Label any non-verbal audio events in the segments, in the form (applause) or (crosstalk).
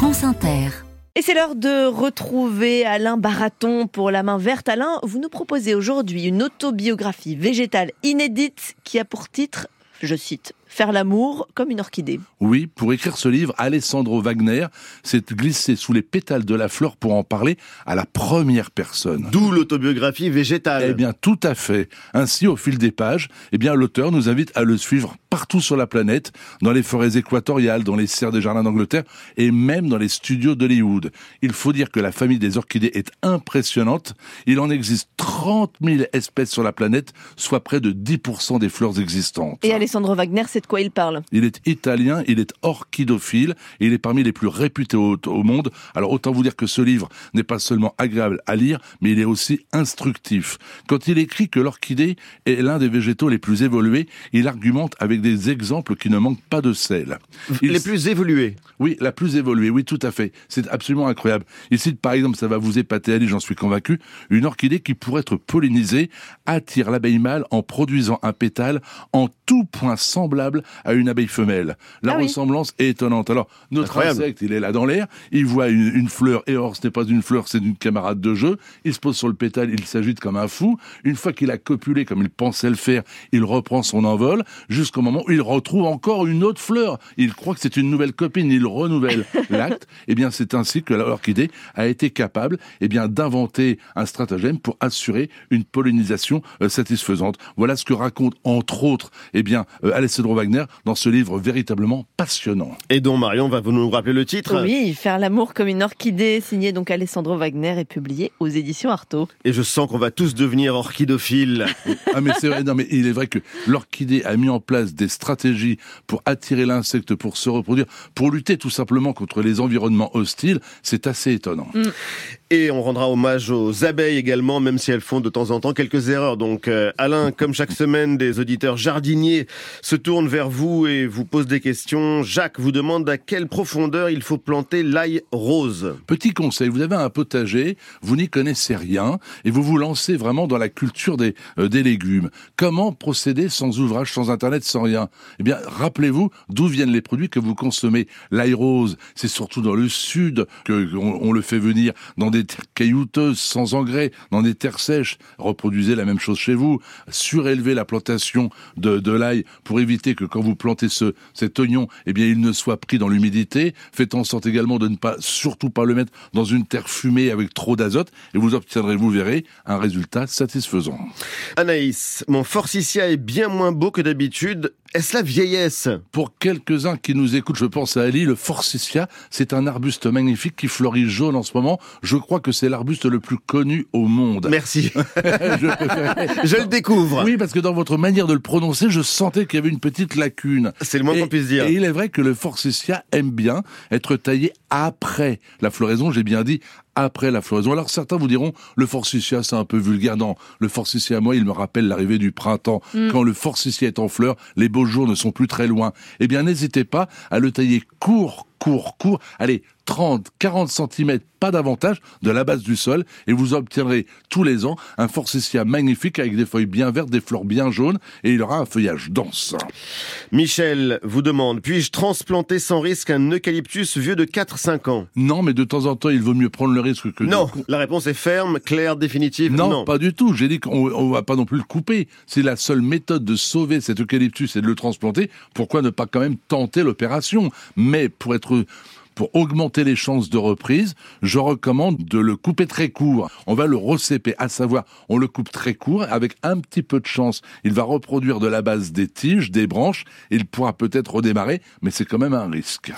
France Inter. Et c'est l'heure de retrouver Alain Baraton pour La main verte. Alain, vous nous proposez aujourd'hui une autobiographie végétale inédite qui a pour titre, je cite, Faire l'amour comme une orchidée. Oui, pour écrire ce livre, Alessandro Wagner s'est glissé sous les pétales de la fleur pour en parler à la première personne. D'où l'autobiographie végétale. Eh bien, tout à fait. Ainsi, au fil des pages, eh bien, l'auteur nous invite à le suivre partout sur la planète, dans les forêts équatoriales, dans les serres des jardins d'Angleterre et même dans les studios d'Hollywood. Il faut dire que la famille des orchidées est impressionnante. Il en existe 30 000 espèces sur la planète, soit près de 10% des fleurs existantes. Et Alessandro Wagner, c'est de quoi il parle Il est italien, il est orchidophile et il est parmi les plus réputés au, au monde. Alors autant vous dire que ce livre n'est pas seulement agréable à lire, mais il est aussi instructif. Quand il écrit que l'orchidée est l'un des végétaux les plus évolués, il argumente avec des exemples qui ne manquent pas de sel. Il... Les plus évolués Oui, la plus évoluée, oui, tout à fait. C'est absolument incroyable. Il cite par exemple, ça va vous épater, Ali, j'en suis convaincu, une orchidée qui pourrait être pollinisée, attire l'abeille mâle en produisant un pétale en tout point semblable à une abeille femelle. La Ah oui. ressemblance est étonnante. Alors, notre Incroyable. insecte, il est là dans l'air, il voit une, une fleur, et or, ce n'est pas une fleur, c'est une camarade de jeu. Il se pose sur le pétale, il s'agite comme un fou. Une fois qu'il a copulé comme il pensait le faire, il reprend son envol, jusqu'au moment où il retrouve encore une autre fleur. Il croit que c'est une nouvelle copine, il renouvelle (laughs) l'acte. Eh bien, c'est ainsi que l'orchidée a été capable, eh bien, d'inventer un stratagème pour assurer une pollinisation euh, satisfaisante. Voilà ce que raconte, entre autres, eh bien, euh, Alessandro Wagner dans ce livre véritablement passionnant. Et dont Marion va vous nous rappeler le titre Oui, Faire l'amour comme une orchidée, signé donc Alessandro Wagner et publié aux éditions Artaud. Et je sens qu'on va tous devenir orchidophiles. (laughs) Ah mais c'est vrai, non mais il est vrai que l'orchidée a mis en place des stratégies pour attirer l'insecte, pour se reproduire, pour lutter tout simplement contre les environnements hostiles. C'est assez étonnant. Et on rendra hommage aux abeilles également, même si elles font de temps en temps quelques erreurs. Donc euh, Alain, comme chaque semaine, des auditeurs jardiniers se tournent vers vous et vous posent des questions. Jacques vous demande à quelle profondeur il faut planter l'ail rose. Petit conseil, vous avez un potager, vous n'y connaissez rien et vous vous lancez vraiment dans la culture des, euh, des légumes. Comment procéder sans ouvrage, sans internet, sans rien? Eh bien, rappelez-vous d'où viennent les produits que vous consommez. L'ail rose, c'est surtout dans le sud que on, on le fait venir dans des terres caillouteuses, sans engrais, dans des terres sèches. Reproduisez la même chose chez vous. Surélevez la plantation de, de l'ail pour éviter que quand vous plantez ce, cet oignon, eh bien, il ne soit pris dans l'humidité. Faites en sorte également de ne pas, surtout pas le mettre dans une terre fumée avec trop d'azote et vous obtiendrez, vous verrez, un résultat satisfaisant. Anaïs, mon forsythia est bien moins beau que d'habitude. Est-ce la vieillesse? Pour quelques-uns qui nous écoutent, je pense à Ali, le forsythia, c'est un arbuste magnifique qui fleurit jaune en ce moment. Je crois que c'est l'arbuste le plus connu au monde. Merci. (laughs) Je préférais- (laughs) je le découvre. Oui, parce que dans votre manière de le prononcer, je sentais qu'il y avait une petite lacune. C'est le moins qu'on puisse dire. Et il est vrai que le forsythia aime bien être taillé après la floraison. J'ai bien dit après la floraison. Alors certains vous diront le forsythia c'est un peu vulgaire. Non, le forsythia moi il me rappelle l'arrivée du printemps. Quand le forsythia est en fleur, les beaux jours ne sont plus très loin. Eh bien n'hésitez pas à le tailler court, court, court. Allez, 30, 40 centimètres, pas davantage, de la base du sol, et vous obtiendrez tous les ans un forsythia magnifique avec des feuilles bien vertes, des fleurs bien jaunes, et il aura un feuillage dense. Michel vous demande, puis-je transplanter sans risque un eucalyptus vieux de 4-5 ans Non, mais de temps en temps, il vaut mieux prendre le risque que de Non, la réponse est ferme, claire, définitive. Non, pas du tout. J'ai dit qu'on on va pas non plus le couper. C'est la seule méthode de sauver cet eucalyptus et de le transplanter. Pourquoi ne pas quand même tenter l'opération? Mais pour être pour augmenter les chances de reprise, je recommande de le couper très court. On va le recéper, à savoir, on le coupe très court, avec un petit peu de chance. Il va reproduire de la base des tiges, des branches, il pourra peut-être redémarrer, mais c'est quand même un risque.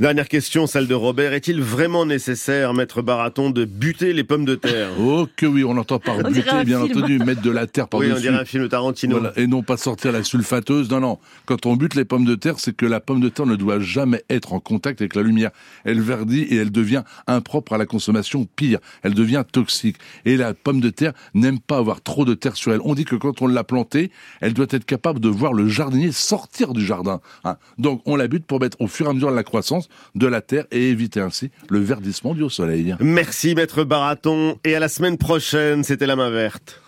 Dernière question, celle de Robert. Est-il vraiment nécessaire, maître Baraton, de buter les pommes de terre? Oh que oui, on entend par On buter, bien film. entendu, mettre de la terre Oui, par-dessus. on dirait un film de Tarantino. Voilà, et non pas sortir la sulfateuse. Non, non. Quand on bute les pommes de terre, c'est que la pomme de terre ne doit jamais être en contact avec la lumière. Elle verdit et elle devient impropre à la consommation. Pire, elle devient toxique. Et la pomme de terre n'aime pas avoir trop de terre sur elle. On dit que quand on l'a plantée, elle doit être capable de voir le jardinier sortir du jardin. hein. Donc on la bute pour mettre au fur et à mesure de la croissance de la terre et éviter ainsi le verdissement du au soleil. Merci, maître Baraton. Et à la semaine prochaine, c'était la main verte.